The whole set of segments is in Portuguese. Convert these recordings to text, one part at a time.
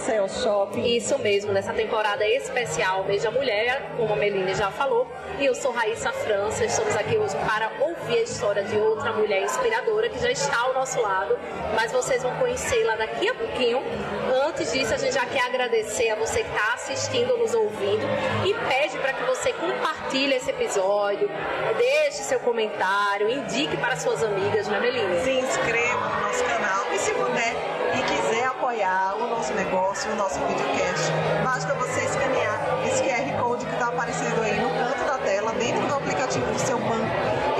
aqui no Maceió Shopping. Isso mesmo, nessa temporada especial Mês da Mulher, como a Meline já falou. E eu sou Raíssa França, estamos aqui hoje para ouvir a história de outra mulher inspiradora que já está ao nosso lado, mas vocês vão conhecê-la daqui a pouquinho. Antes disso, a gente já quer agradecer a você que está assistindo, nos ouvindo e pede para que você compartilhe esse episódio, deixe seu comentário, indique para suas amigas, não é, Meline? Se inscreva no nosso canal e se puder apoiar o nosso negócio, o nosso videocast, basta você escanear esse QR Code que está aparecendo aí no canto da tela, dentro do aplicativo do seu banco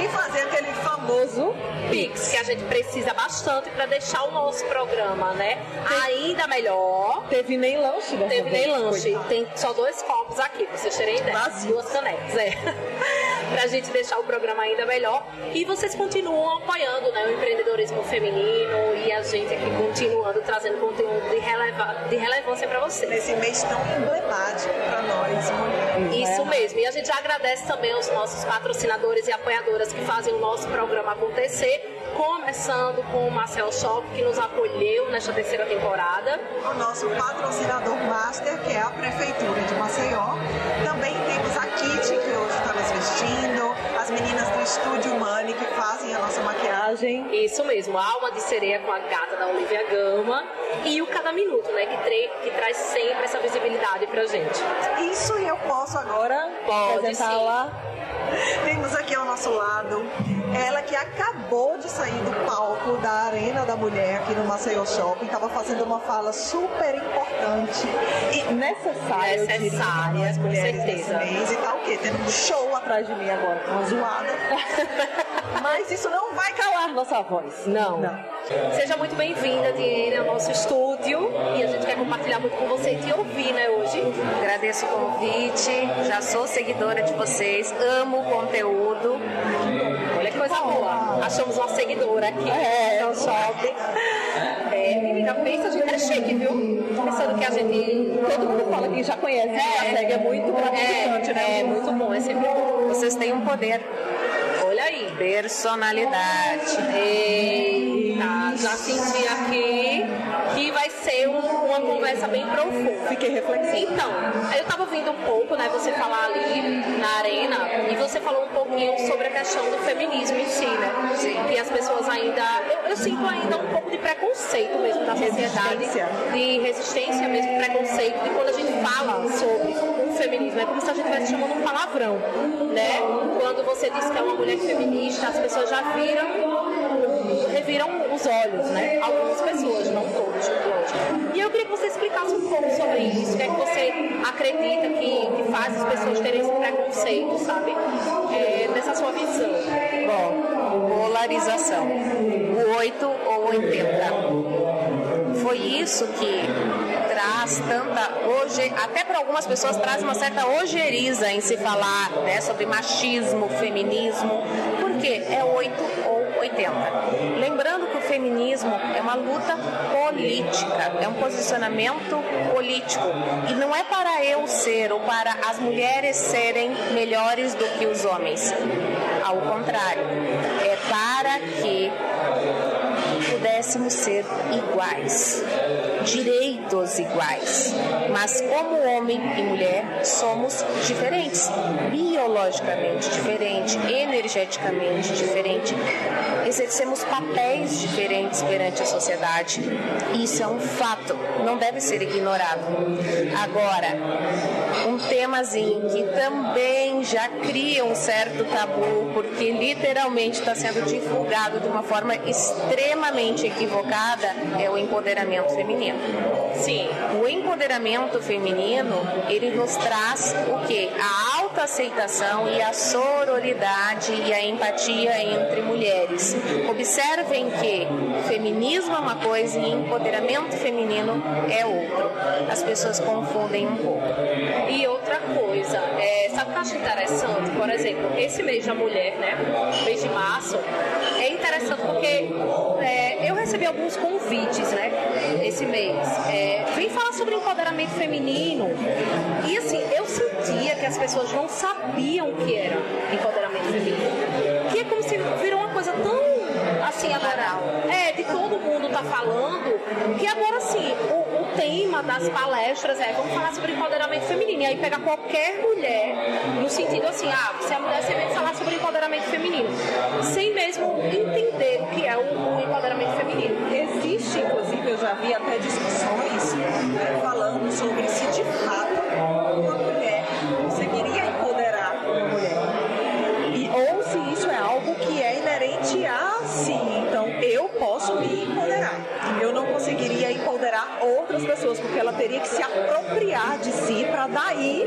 e fazer aquele famoso Pix, que a gente precisa bastante para deixar o nosso programa, né? Ainda melhor. Teve nem lanche dessa Teve nem lanche. coitado. Tem só dois copos aqui, pra vocês terem ideia. Vazios. Duas canecas, é. Pra gente deixar o programa ainda melhor. E vocês continuam apoiando né, o empreendedorismo feminino e a gente aqui continuando trazendo conteúdo de, releva de relevância para vocês. Nesse mês tão emblemático para nós, mulheres. Isso mesmo. E a gente agradece também aos nossos patrocinadores e apoiadoras que fazem o nosso programa acontecer. Começando com o Marcel Shop, que nos acolheu nesta terceira temporada. O nosso patrocinador master, que é a Prefeitura de Maceió. Também Estúdio Money, que fazem a nossa maquiagem. Isso mesmo, Alma de Sereia com a gata da Olivia Gama e o Cada Minuto, né, que, que traz sempre essa visibilidade pra gente. Isso e eu posso agora Pode, apresentá-la. Temos aqui ao nosso lado ela que acabou de sair do palco da Arena da Mulher aqui no Maceió Shopping, estava fazendo uma fala super importante e necessária, eu diria, Necessária, com mulheres certeza. mês. E tá o quê? Tendo um show atrás de mim agora, uma zoada. Mas isso não vai calar nossa voz. Não. Seja muito bem-vinda, Diene, ao nosso estúdio e a gente quer compartilhar muito com você e te ouvir, né, hoje. Agradeço o convite, já sou seguidora de vocês, amo o conteúdo. Olha que coisa boa. Achamos uma seguidora aqui É, no shopping. É, menina, pensa, a gente é chique, viu? Pensando que a gente... Todo mundo fala que já conhece, já segue, é muito gratificante, É, né? é muito bom, é sempre bom. Vocês têm um poder. Personalidade. Eita, já senti aqui vai ser um- uma conversa bem profunda. Fiquei reflexiva. Então, eu tava ouvindo um pouco, né, você falar ali na arena, e você falou um pouquinho sobre a questão do feminismo em si, né? Sim. Que as pessoas ainda. Eu, eu sinto ainda um pouco de preconceito mesmo da sociedade. Resistência. De resistência mesmo, preconceito, de quando a gente fala sobre o feminismo. É como se a gente estivesse chamando um palavrão, né? Quando você diz que é uma mulher feminista, as pessoas já viram reviram os olhos, né? Algumas pessoas, não todas, lógico. E eu queria que você explicasse um pouco sobre isso. O que é que você acredita que, que faz as pessoas terem esse preconceito, sabe? É, dessa sua visão. Bom, polarização. O 8 ou 80. Foi isso que traz tanta hoje, até para algumas pessoas traz uma certa ojeriza em se falar né, sobre machismo, feminismo, porque é 8 ou 80. Lembrando que o feminismo é uma luta política, é um posicionamento político e não é para eu ser ou para as mulheres serem melhores do que os homens. Ao contrário, é para que pudéssemos ser iguais, direitos iguais. Mas como homem e mulher somos diferentes, biologicamente diferente, energeticamente diferente, exercemos papéis diferentes perante a sociedade. Isso é um fato, não deve ser ignorado. Agora, um temazinho que também já cria um certo tabu, porque literalmente está sendo divulgado de uma forma extremamente equivocada, é o empoderamento feminino. Sim. O empoderamento feminino, ele nos traz o que? A autoaceitação e a sororidade e a empatia entre mulheres. Observem que feminismo é uma coisa e empoderamento feminino é outro. As pessoas confundem um pouco. E outra acho interessante? Por exemplo, esse mês da mulher, né? Mês de março, é interessante porque é, eu recebi alguns convites, né? Esse mês. É, vem falar sobre empoderamento feminino. E assim, eu sentia que as pessoas não sabiam o que era empoderamento feminino. Que é como se virou uma coisa tão assim agora é de todo mundo tá falando que agora o, tema das palestras é vamos falar sobre empoderamento feminino. E aí pega qualquer mulher no sentido assim ah se a mulher você vem falar sobre empoderamento feminino sem mesmo entender o que é o, o empoderamento feminino. Existe inclusive eu já vi até discussões né, falando sobre se de fato uma mulher conseguiria empoderar uma mulher e, ou se isso é algo que é inerente a Sim, então eu posso me empoderar. Eu não conseguiria empoderar outras pessoas, porque ela teria que se apropriar de si para daí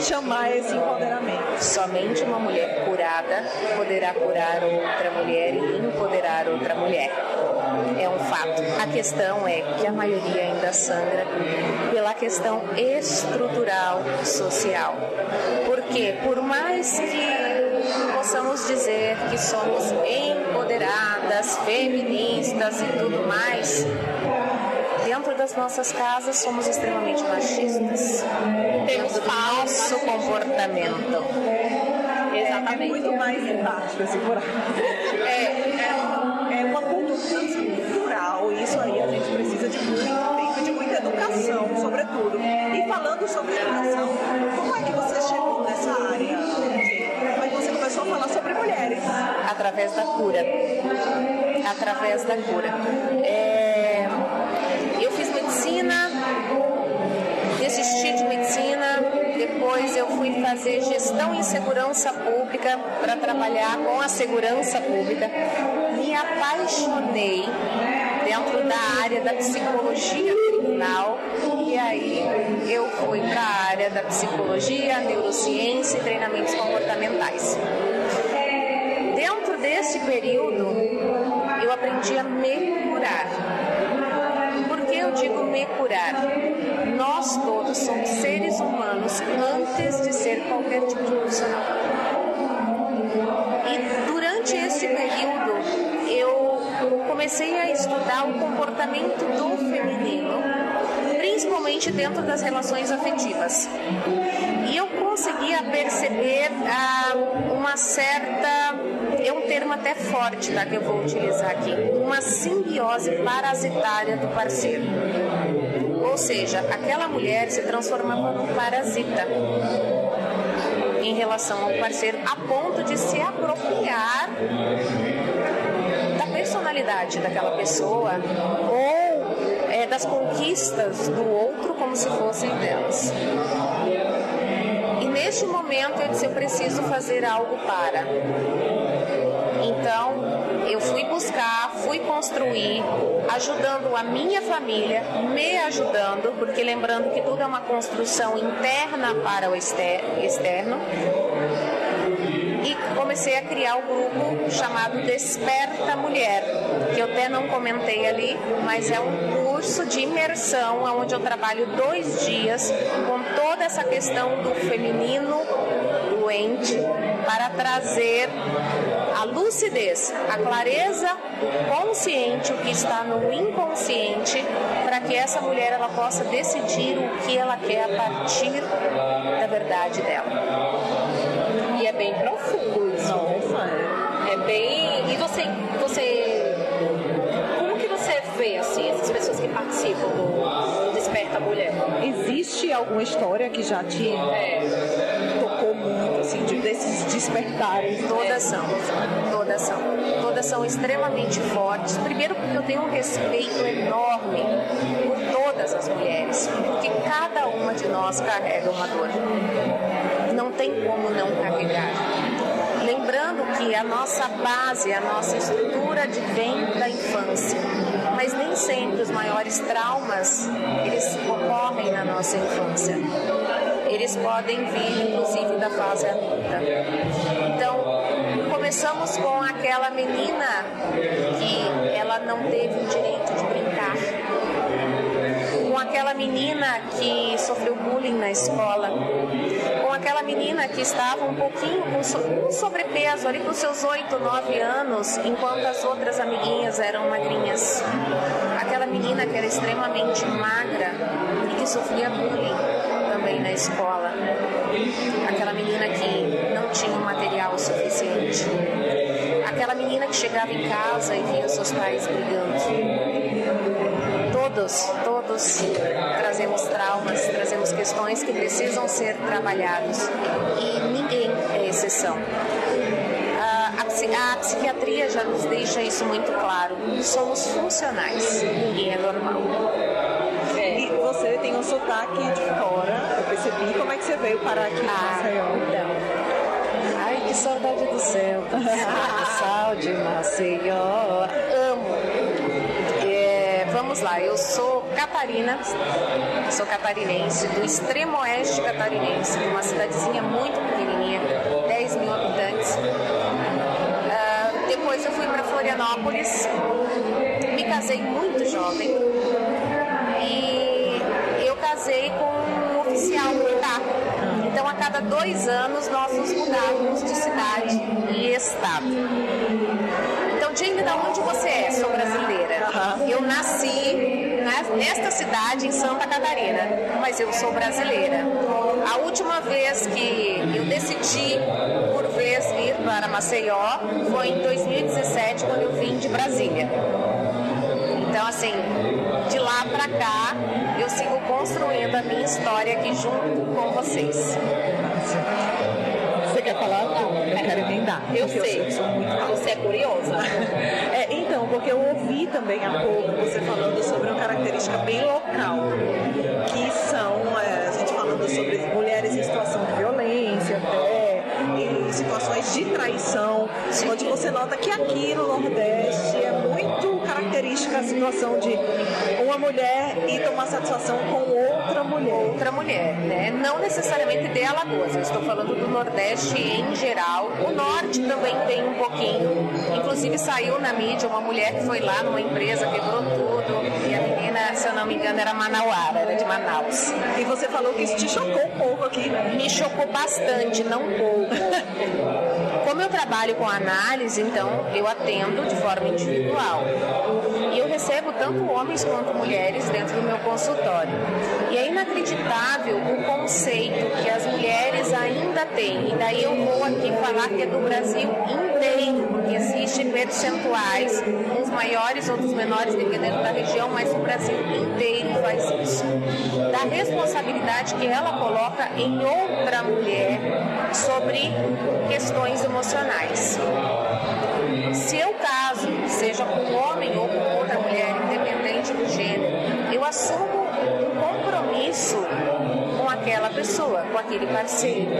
chamar esse empoderamento. Somente uma mulher curada poderá curar outra mulher e empoderar outra mulher. É um fato. A questão é que a maioria ainda sangra pela questão estrutural social. Porque por mais que possamos dizer que somos empoderadas, feministas e tudo mais, dentro das nossas casas somos extremamente machistas. Temos falso comportamento. Exatamente. É muito mais empático esse É, é, é uma cultura cultural e isso aí a gente precisa de muito tempo, de muita educação, sobretudo. E falando sobre educação, como é que você chegou nessa área? Como é que você começou a falar sobre mulheres? Através da cura. Através da cura. É, eu fiz medicina, desisti de medicina, depois eu fui fazer gestão em segurança pública para trabalhar com a segurança pública. Me apaixonei dentro da área da psicologia criminal e aí eu fui para a área da psicologia, neurociência e treinamentos comportamentais. Desse período, eu aprendi a me curar. Por que eu digo me curar? Nós todos somos seres humanos antes de ser qualquer tipo de profissional. E durante esse período, eu comecei a estudar o comportamento do feminino, principalmente dentro das relações afetivas. E eu conseguia perceber ah, uma certa, termo até forte tá, que eu vou utilizar aqui, uma simbiose parasitária do parceiro. Ou seja, aquela mulher se transformava num parasita em relação ao parceiro, a ponto de se apropriar da personalidade daquela pessoa ou é, das conquistas do outro como se fossem delas. E neste momento eu disse: eu preciso fazer algo para. Então eu fui buscar, fui construir, ajudando a minha família, me ajudando, porque lembrando que tudo é uma construção interna para o externo. E comecei a criar o grupo chamado Desperta Mulher, que eu até não comentei ali, mas é um curso de imersão onde eu trabalho dois dias com toda essa questão do feminino doente para trazer a lucidez, a clareza consciente, o que está no inconsciente, para que essa mulher ela possa decidir o que ela quer a partir da verdade dela. E é bem profundo isso. Nossa, é bem. E você, você, como que você vê assim essas pessoas que participam do Desperta Mulher? Existe alguma história que já te é. De, desses despertares? Todas são, todas são, todas são extremamente fortes. Primeiro porque eu tenho um respeito enorme por todas as mulheres, porque cada uma de nós carrega uma dor não tem como não carregar. Lembrando que a nossa base, a nossa estrutura vem da infância. mas nem sempre os maiores traumas eles ocorrem na nossa infância. Eles podem vir, inclusive, da fase adulta. Então, começamos com aquela menina que ela não teve o direito de brincar com aquela menina que sofreu bullying na escola, com aquela menina que estava um pouquinho com sobrepeso ali com seus 8, 9 anos, enquanto as outras amiguinhas eram magrinhas. Aquela menina que era extremamente magra e que sofria bullying escola. Aquela menina que não tinha um material suficiente. Aquela menina que chegava em casa e via seus pais brigando todos, todos trazemos traumas, trazemos questões que precisam ser trabalhados e ninguém é exceção. A psiquiatria já nos deixa isso muito claro. Somos funcionais, ninguém é normal. Tem um sotaque de fora, eu percebi. Como é que você veio parar aqui ah, Maceió? Então. Ai, que saudade do céu. Saudade de Maceió. Vamos lá, eu sou Catarina, sou catarinense, do extremo oeste catarinense, de uma cidadezinha muito pequenininha, 10 mil habitantes. Uh, depois eu fui para Florianópolis, me casei muito jovem cada dois anos, nós nos mudávamos de cidade e estado. Jane, da onde você é? Sou brasileira. Uhum. Eu nasci nesta cidade, em Santa Catarina, mas eu sou brasileira. A última vez que eu decidi, por vez, ir para Maceió foi em 2017, quando eu vim de Brasília. Então, assim, de lá para cá, eu sigo construindo a minha história aqui junto com vocês. Quer falar? Eu quero emendar. Eu sei. Eu sou muito você é curiosa. é, então, porque eu ouvi também há pouco você falando sobre uma característica bem local, que são, é, a gente falando sobre mulheres em situação de violência, até em situações de traição, onde você nota que aqui no Nordeste é característica a situação de uma mulher ir tomar satisfação com outra mulher. Outra mulher, né? Não necessariamente de Alagoas, eu estou falando do Nordeste em geral. O Norte também tem um pouquinho. Inclusive saiu na mídia uma mulher que foi lá numa empresa, quebrou tudo. E a menina, se eu não me engano, era manauara, era de Manaus. E você falou que isso te chocou um pouco aqui, né? Me chocou bastante, não pouco. Como eu trabalho com análise, então eu atendo de forma individual. Recebo tanto homens quanto mulheres dentro do meu consultório. E é inacreditável o conceito que as mulheres ainda têm. E daí eu vou aqui falar que é do Brasil inteiro, porque existem percentuais, uns maiores, outros menores, dependendo da região, mas o Brasil inteiro faz isso. Da responsabilidade que ela coloca em outra mulher sobre questões emocionais. Se eu caso, seja com um homem ou com outra mulher, independente do gênero, eu assumo um compromisso com aquela pessoa, com aquele parceiro.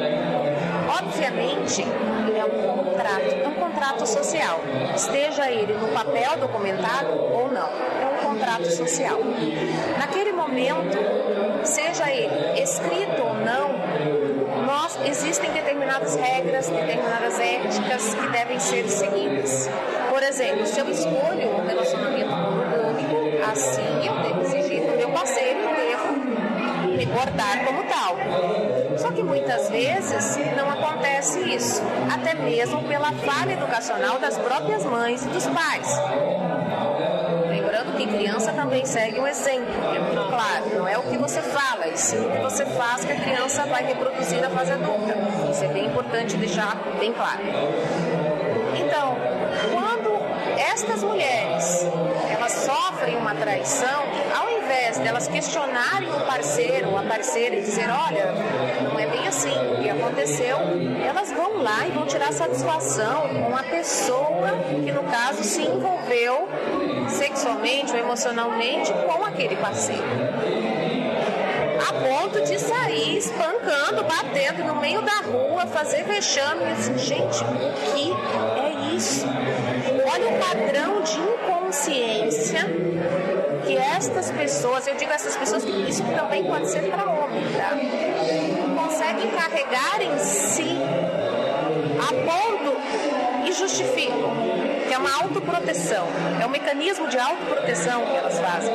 Obviamente, é um contrato, é um contrato social, esteja ele no papel documentado ou não, é um contrato social. Naquele momento, seja ele escrito ou não, nós existem determinadas regras, determinadas éticas que devem ser seguidas. Por exemplo, se eu escolho um relacionamento monogâmico, assim eu devo exigir do meu parceiro portar como tal. Só que muitas vezes não acontece isso, até mesmo pela falha educacional das próprias mães e dos pais que criança também segue um exemplo, é muito claro. Não é o que você fala, e sim o que você faz que a criança vai reproduzir na fase adulta. Isso é bem importante deixar bem claro. Então, quando estas mulheres elas sofrem uma traição, ao invés delas questionarem o parceiro a parceira e dizer, olha, não é bem assim o que aconteceu, elas vão lá e vão tirar satisfação com a pessoa que no caso se envolveu sexualmente ou emocionalmente com aquele parceiro. A ponto de sair espancando, batendo no meio da rua, fazer vexame. Assim, gente, o que é isso? Olha o padrão de inconsciência estas pessoas, eu digo essas pessoas isso também pode ser para homem, tá? Conseguem carregar em si a ponto e justificam que é uma autoproteção, é um mecanismo de autoproteção que elas fazem.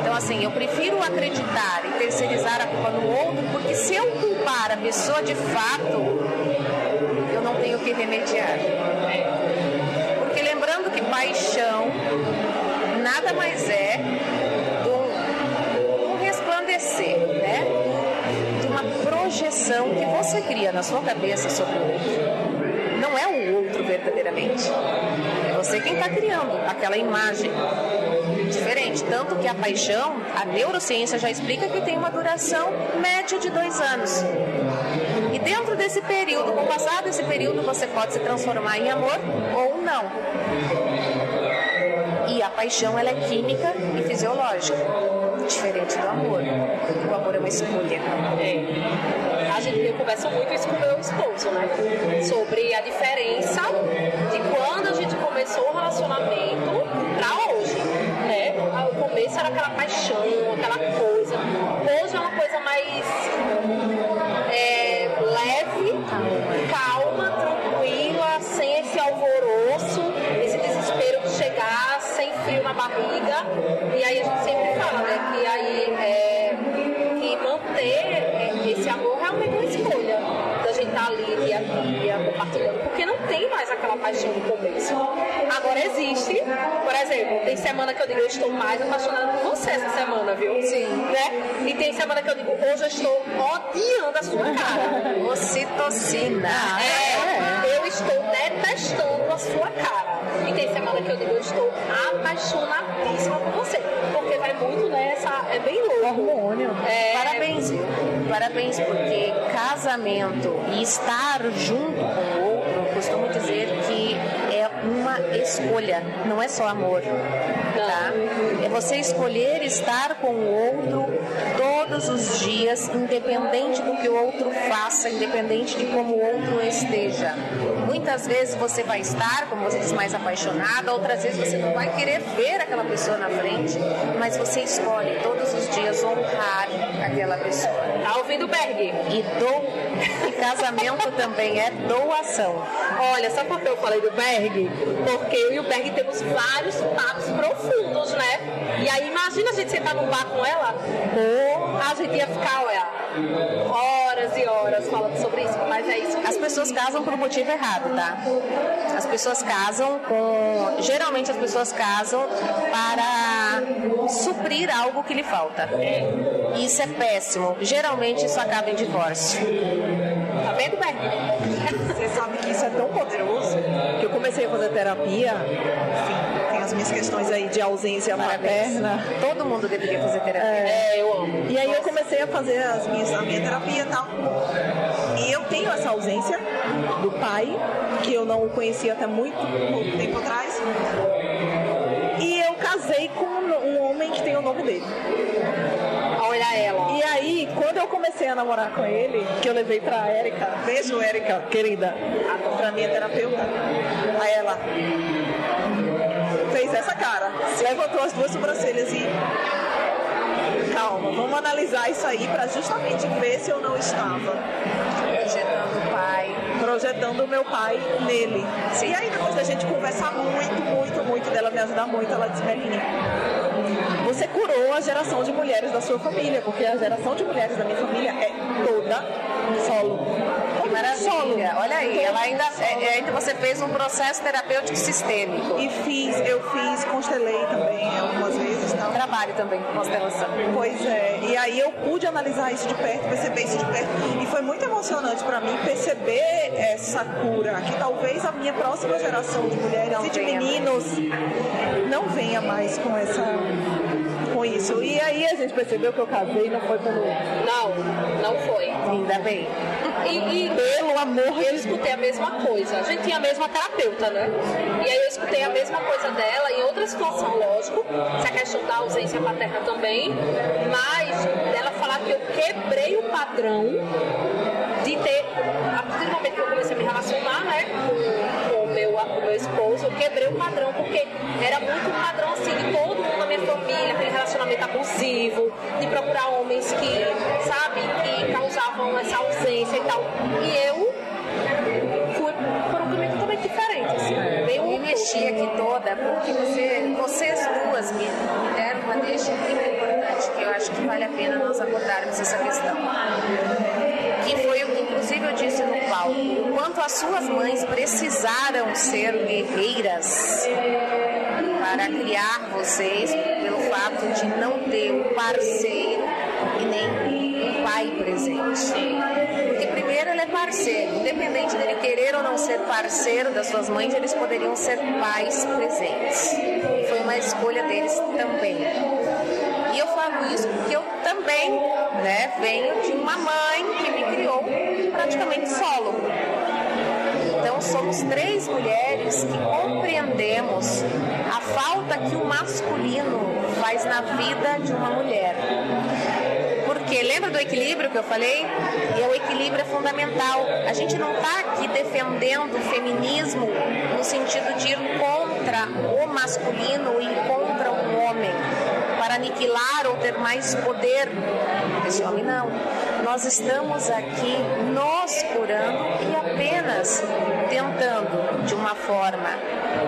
Então, assim, eu prefiro acreditar e terceirizar a culpa no outro, porque se eu culpar a pessoa de fato, eu não tenho que remediar. Porque lembrando que paixão nada mais é na sua cabeça sobre o outro. Não é o outro verdadeiramente. É você quem está criando aquela imagem diferente. Tanto que a paixão, a neurociência já explica que tem uma duração média de dois anos. E dentro desse período, com o passar desse período, você pode se transformar em amor ou não. E a paixão ela é química e fisiológica, diferente do amor. O amor é uma escolha. É. Conversa muito isso com meu esposo, né? Sobre a diferença de quando a gente começou o relacionamento pra hoje, né? O começo era aquela paixão, aquela coisa. Paixão do começo. Agora existe, por exemplo, tem semana que eu digo eu estou mais apaixonada por você essa semana, viu? Sim. Né? E tem semana que eu digo hoje eu estou odiando a sua cara. Ocitocina. É, eu estou detestando a sua cara. E tem semana que eu digo eu estou apaixonadíssima por você. Porque vai muito nessa. É bem louco. Hormônio. É, Parabéns, viu? Parabéns, porque casamento e estar junto com o uma escolha, não é só amor. Tá? É você escolher estar com o outro todos os dias, independente do que o outro faça, independente de como o outro esteja. Muitas vezes você vai estar, como você diz, mais apaixonada, outras vezes você não vai querer ver aquela pessoa na frente, mas você escolhe todos os dias honrar aquela pessoa. Tá ouvindo, Berg? E do e casamento também é doação. Olha, sabe por que eu falei do Berg? Porque eu e o Berg temos vários papos profundos, né? E aí imagina a gente sentar num bar com ela, ou a gente ia ficar, olha, horas e horas falando sobre isso, mas é isso. As pessoas casam por um motivo errado, tá? As pessoas casam com. Geralmente as pessoas casam para suprir algo que lhe falta. E isso é péssimo. Geralmente isso acaba em divórcio. Tá vendo, Berg? Você sabe que isso é tão poderoso comecei a fazer terapia. Enfim, tem as minhas questões aí de ausência Parabéns. materna. Todo mundo deveria fazer terapia. É, eu amo. E aí eu comecei a fazer as minhas, a minha terapia e tal. E eu tenho essa ausência do pai, que eu não conhecia até muito pouco tempo atrás. E eu casei com um homem que tem o nome dele. Olha ela. E aí, quando eu comecei a namorar com ele, que eu levei pra Érica, beijo Érica, querida, pra minha terapeuta, aí ela fez essa cara, levantou as duas sobrancelhas e. Calma, vamos analisar isso aí pra justamente ver se eu não estava Projetando o pai. projetando o meu pai nele. E aí, depois da gente conversar muito, muito, muito, dela me ajudar muito, ela disse, Belinha, você curou a geração de mulheres da sua família, porque a geração de mulheres da minha família é toda solo. Que maravilha. Olha aí, Toda ela ainda, solo. é, ainda você fez um processo terapêutico sistêmico. E fiz, eu fiz, constelei também algumas vezes, tal. Trabalho também com constelação. Pois é, e aí eu pude analisar isso de perto, perceber isso de perto, e foi muito emocionante pra mim perceber essa cura, que talvez a minha próxima geração de mulheres Não e de venha meninos não venha mais com essa com isso. E aí a gente percebeu que eu casei não foi pelo Não, não foi. Ainda bem. E, e pelo amor eu escutei a mesma coisa. A gente tinha a mesma terapeuta, né? E aí eu escutei a mesma coisa dela em outra situação, lógico. Essa questão da ausência paterna também. Mas dela falar que eu quebrei o padrão de ter, a partir do momento que eu comecei a me relacionar, né, com, o meu, com meu esposo, eu quebrei o padrão, porque era muito um padrão assim de procurar homens que, sabe, que causavam essa ausência e tal. E eu fui por um caminho totalmente diferente, assim. Bem Eu me mexi aqui toda porque você, vocês duas me, me deram uma deixa muito importante que eu acho que vale a pena nós abordarmos essa questão. Que foi o que inclusive eu disse no palco. O quanto as suas mães precisaram ser guerreiras para criar vocês pelo fato de não ter um parceiro e nem um pai presente. Porque primeiro ele é parceiro, independente dele querer ou não ser parceiro das suas mães, eles poderiam ser pais presentes. Foi uma escolha deles também. E eu falo isso porque eu também né, venho de uma mãe que me criou praticamente solo. Somos três mulheres que compreendemos a falta que o masculino faz na vida de uma mulher. Porque lembra do equilíbrio que eu falei? E o equilíbrio é fundamental. A gente não está aqui defendendo o feminismo no sentido de ir contra o masculino e contra um homem para aniquilar ou ter mais poder esse homem não. Nós estamos aqui nos curando e apenas tentando, de uma forma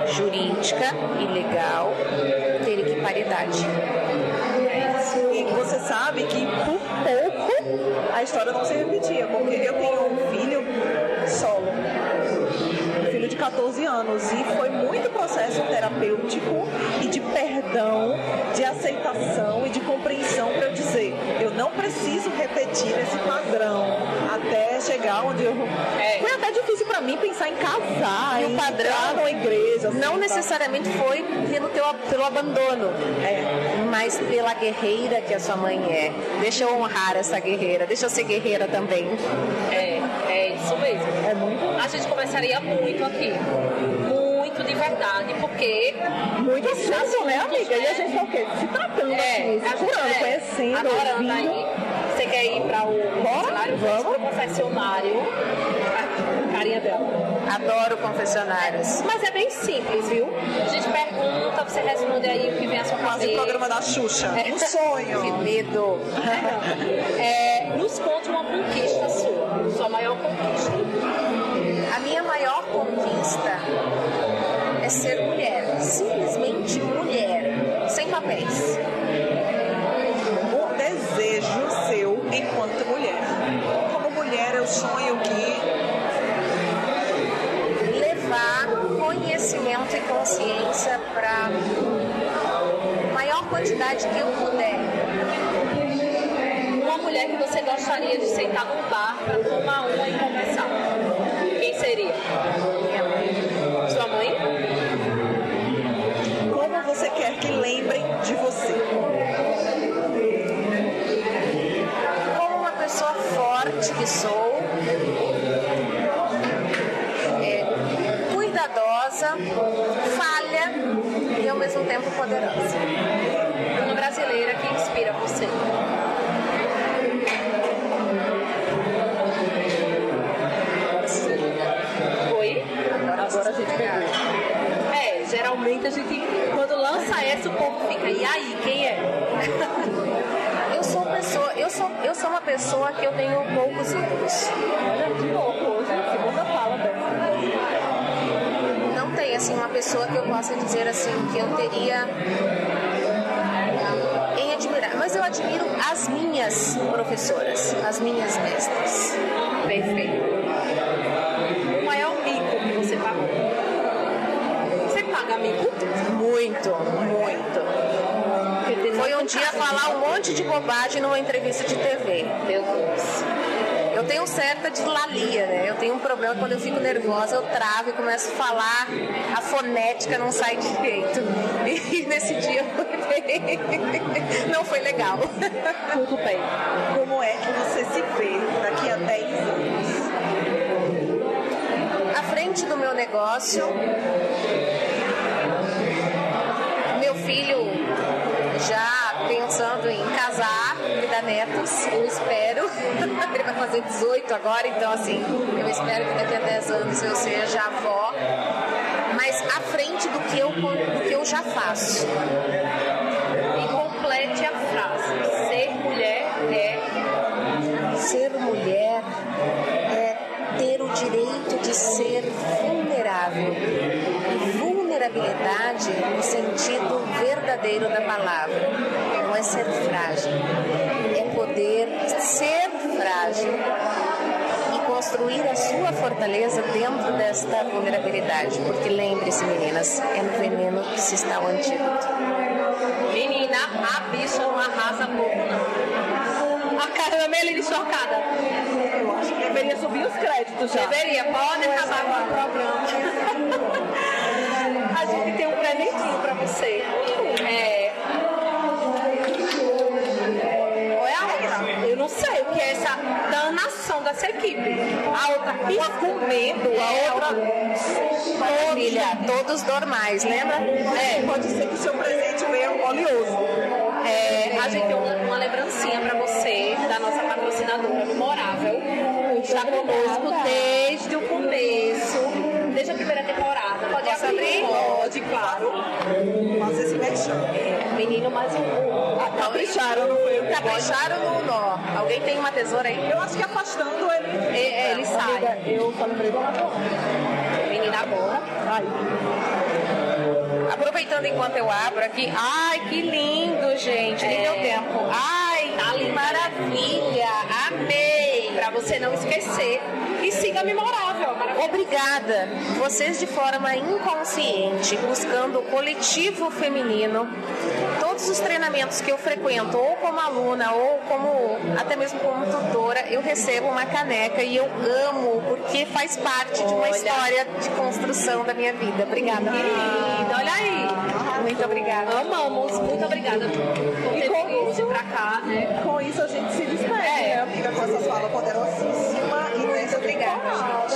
jurídica e legal, ter equiparidade. E você sabe que por pouco a história não se repetia, porque eu tenho um filho solo, um filho de 14 anos, e foi muito processo terapêutico e de perdão, de aceitação e de compreensão dizer, eu não preciso repetir esse padrão até chegar onde eu. É. Foi até difícil para mim pensar em casar, E o em padrão entrar numa igreja. assim, Não tá? necessariamente foi pelo, teu, pelo abandono, É. mas pela guerreira que a sua mãe é. Deixa eu honrar essa guerreira, deixa eu ser guerreira também. É, é isso mesmo. É muito. A gente conversaria muito aqui. De verdade, porque. Muito assunto, né, amiga? E a gente tá o quê? Se tratando É, aqui, se a curando, é, conhecendo, adorando ouvindo. aí. Você quer ir para o confessionário? vamos. Para o confessionário. A carinha dela. Adoro confessionários. Mas é bem simples, viu? A gente pergunta, você responde aí o que vem à sua Quase o programa da Xuxa. É. Um sonho. Que medo. É, nos conte uma conquista sua. Sua maior conquista. A minha maior conquista é ser mulher, simplesmente mulher, sem papéis. Um desejo seu enquanto mulher. Como mulher, eu sonho que levar conhecimento e consciência para maior quantidade que eu puder. Uma mulher que você gostaria de sentar num bar para tomar uma e gente pegou. É, geralmente a gente, quando lança essa, o povo fica, e aí, quem é? Eu sou pessoa, eu sou, eu sou uma pessoa que eu tenho poucos ídolos. Olha, de novo hoje, segunda fala dessa. Não tem assim uma pessoa que eu possa dizer assim que eu teria em admirar, mas eu admiro as minhas professoras, as minhas mestras. Perfeito. O maior mico que você pagou? Você paga mico? Muito, muito. Foi um dia falar um monte de bobagem numa entrevista de TV. Meu Deus. Eu tenho certa dislalia, né? Eu tenho um problema quando eu fico nervosa, eu travo e começo a falar, a fonética não sai direito. E nesse dia foi bem... não foi legal. Tudo bem. Como é que você se vê daqui a 10 anos? À frente do meu negócio, filho já pensando em casar e dar netos, eu espero. Ele vai fazer 18 agora, então assim, eu espero que daqui a 10 anos eu seja avó, mas à frente do que eu, do que eu já faço. E complete a frase: ser mulher é. Ser mulher é ter o direito de ser feliz Vulnerabilidade no sentido verdadeiro da palavra. Não é ser frágil, é poder ser frágil e construir a sua fortaleza dentro desta vulnerabilidade. Porque lembre-se, meninas, é no veneno que se está o antídoto. Menina, a bicha não arrasa pouco, não. A cara da Meline chocada. Eu acho que deveria subir os créditos já. Deveria, pode acabar com o programa. a gente tem um presentinho pra você. É. Olha, eu não sei o que é essa danação dessa equipe. A outra Uma com medo, a outra. Maravilha, todos normais, lembra? É, pode ser que o seu presente venha oleoso. É, a gente tem uma, uma lembrancinha pra você da nossa patrocinadora memorável. Está conosco desde Pode, claro. Fazer esse mexão. Menino, mais um. Ah, Capricharam, não foi? Capricharam no nó. Alguém tem uma tesoura aí? Eu acho que afastando ele. É, ele sai. Amiga, eu só lembrei de uma coisa. Menina boa. Ai, Aproveitando enquanto eu abro aqui. Ai, que lindo, gente. Nem É. deu tempo. Ai, Tá que né? maravilha. Pra você não esquecer. E siga memorável. Obrigada. Vocês de forma inconsciente, buscando o coletivo feminino, todos os treinamentos que eu frequento, ou como aluna, ou como até mesmo como tutora, eu recebo uma caneca e eu amo, porque faz parte de uma Olha. história de construção da minha vida. Obrigada. Que linda, olha aí. Muito obrigada. Amamos, muito obrigada por ter com vindo isso- pra cá, né? com isso a gente se despede, É? Amiga, com essa fala poderosíssima e nessa temporada.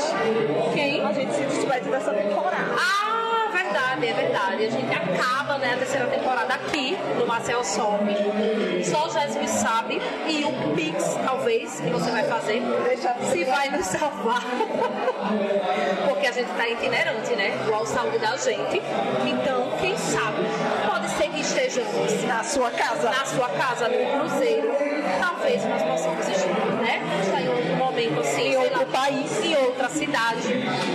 Quem? A gente se despede dessa temporada. Ah, verdade, é verdade. A gente acaba né, a terceira temporada aqui no Marcel Shopping. Só o Jéssica sabe. E o Pix, talvez, que você vai fazer. Se vai nos salvar. Porque a gente tá itinerante, né? Igual saúde da gente. Então, quem sabe? Que estejamos Na sua casa. na sua casa, no cruzeiro, talvez nós possamos né, estar em outro momento assim, Em outro lá, país. em outra cidade,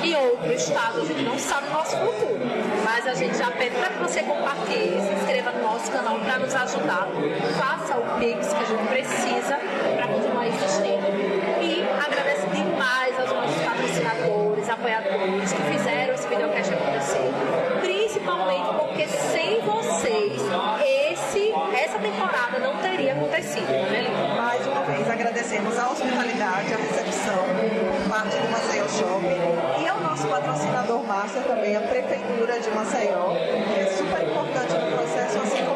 em outro estado, a gente não sabe o nosso futuro. Mas a gente já pede para que você compartilhe, se inscreva no nosso canal para nos ajudar. Faça o Pix que a gente precisa para continuar existindo. E agradece demais aos nossos patrocinadores, apoiadores que agradecemos a hospitalidade, a recepção por parte do Maceió Shopping. E ao nosso patrocinador master também, a Prefeitura de Maceió, que é super importante no processo, assim como